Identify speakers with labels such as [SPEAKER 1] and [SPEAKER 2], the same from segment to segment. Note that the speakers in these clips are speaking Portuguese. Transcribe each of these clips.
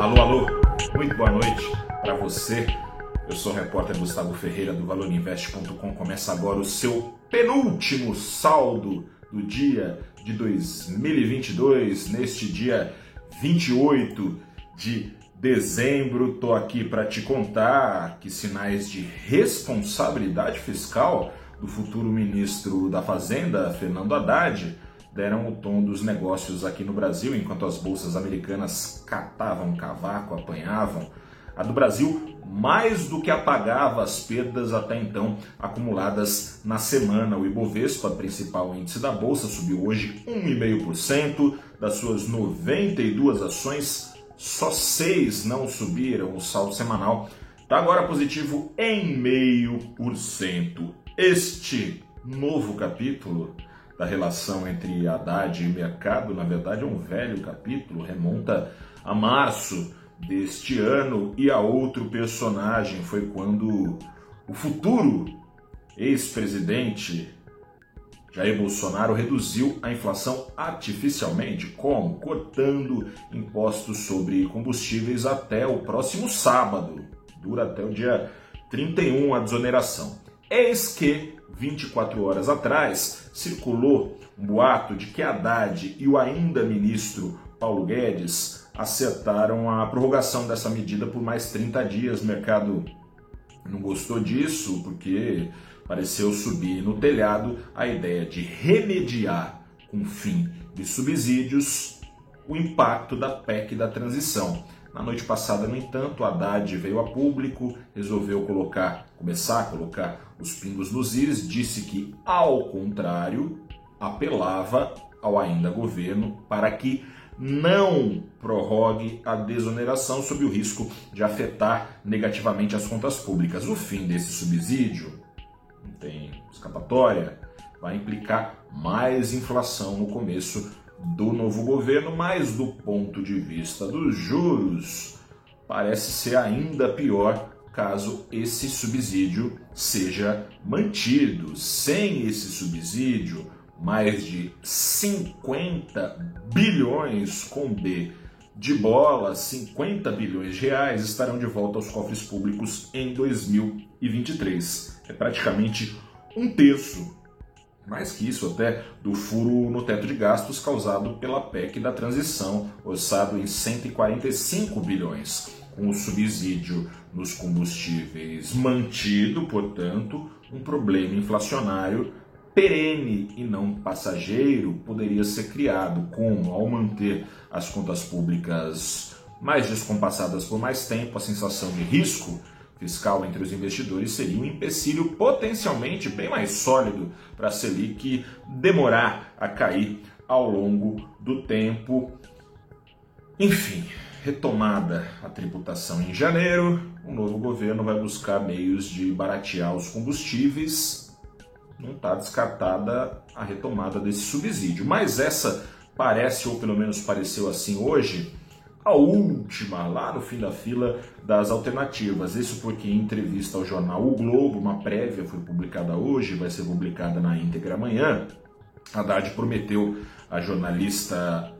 [SPEAKER 1] Alô, alô, muito boa noite para você. Eu sou o repórter Gustavo Ferreira do ValorInvest.com. Começa agora o seu penúltimo saldo do dia de 2022, neste dia 28 de dezembro. Tô aqui para te contar que sinais de responsabilidade fiscal do futuro ministro da Fazenda, Fernando Haddad, deram o tom dos negócios aqui no Brasil, enquanto as bolsas americanas catavam cavaco, apanhavam. A do Brasil mais do que apagava as perdas até então acumuladas na semana. O Ibovespa, principal índice da bolsa, subiu hoje 1,5%. Das suas 92 ações, só seis não subiram. O saldo semanal está agora positivo em 0,5%. Este novo capítulo da relação entre Haddad e mercado, na verdade é um velho capítulo, remonta a março deste ano e a outro personagem foi quando o futuro ex-presidente Jair Bolsonaro reduziu a inflação artificialmente, como? Cortando impostos sobre combustíveis até o próximo sábado. Dura até o dia 31 a desoneração. Eis que 24 horas atrás, circulou um boato de que Haddad e o ainda ministro Paulo Guedes acertaram a prorrogação dessa medida por mais 30 dias. O mercado não gostou disso porque pareceu subir no telhado a ideia de remediar com fim de subsídios o impacto da PEC da transição. Na noite passada, no entanto, Haddad veio a público, resolveu colocar, começar a colocar os pingos nos is, disse que, ao contrário, apelava ao ainda governo para que não prorrogue a desoneração sob o risco de afetar negativamente as contas públicas. O fim desse subsídio, não tem escapatória, vai implicar mais inflação no começo do novo governo, mas do ponto de vista dos juros, parece ser ainda pior caso esse subsídio seja mantido. Sem esse subsídio, mais de 50 bilhões com B de bola, 50 bilhões de reais estarão de volta aos cofres públicos em 2023. É praticamente um terço mais que isso até, do furo no teto de gastos causado pela PEC da transição, orçado em 145 bilhões, com o subsídio nos combustíveis mantido, portanto, um problema inflacionário perene e não passageiro poderia ser criado, como? Ao manter as contas públicas mais descompassadas por mais tempo, a sensação de risco fiscal entre os investidores seria um empecilho potencialmente bem mais sólido para a Selic demorar a cair ao longo do tempo. Enfim, retomada a tributação em janeiro, o novo governo vai buscar meios de baratear os combustíveis. Não está descartada a retomada desse subsídio, mas essa parece, ou pelo menos pareceu assim hoje, a última, lá no fim da fila das alternativas. Isso porque em entrevista ao jornal O Globo, uma prévia foi publicada hoje, vai ser publicada na íntegra amanhã. Haddad prometeu a jornalista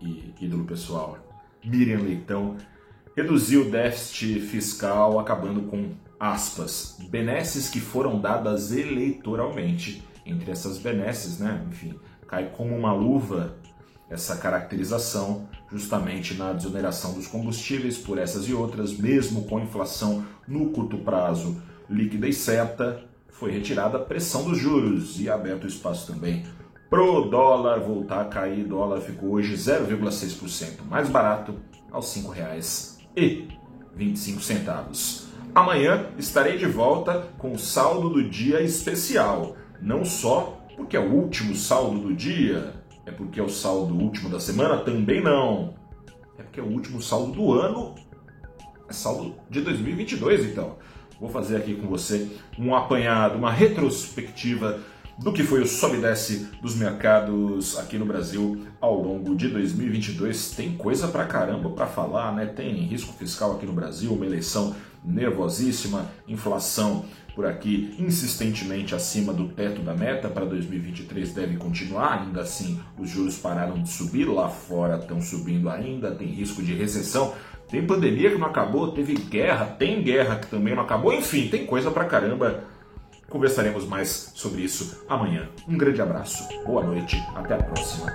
[SPEAKER 1] e ídolo pessoal Miriam Leitão reduzir o déficit fiscal acabando com aspas, benesses que foram dadas eleitoralmente. Entre essas benesses, né, enfim, cai como uma luva essa caracterização justamente na desoneração dos combustíveis por essas e outras, mesmo com inflação no curto prazo líquida e certa, foi retirada a pressão dos juros e aberto espaço também pro dólar voltar a cair. O dólar ficou hoje 0,6% mais barato aos R$ 5,25. Amanhã estarei de volta com o saldo do dia especial, não só porque é o último saldo do dia, é porque é o saldo último da semana? Também não. É porque é o último saldo do ano. É saldo de 2022, então. Vou fazer aqui com você um apanhado, uma retrospectiva do que foi o sobe e desce dos mercados aqui no Brasil ao longo de 2022. Tem coisa pra caramba para falar, né? Tem risco fiscal aqui no Brasil, uma eleição nervosíssima, inflação por aqui insistentemente acima do teto da meta para 2023 deve continuar, ainda assim os juros pararam de subir, lá fora estão subindo ainda, tem risco de recessão. Tem pandemia que não acabou, teve guerra, tem guerra que também não acabou, enfim, tem coisa pra caramba. Conversaremos mais sobre isso amanhã. Um grande abraço, boa noite, até a próxima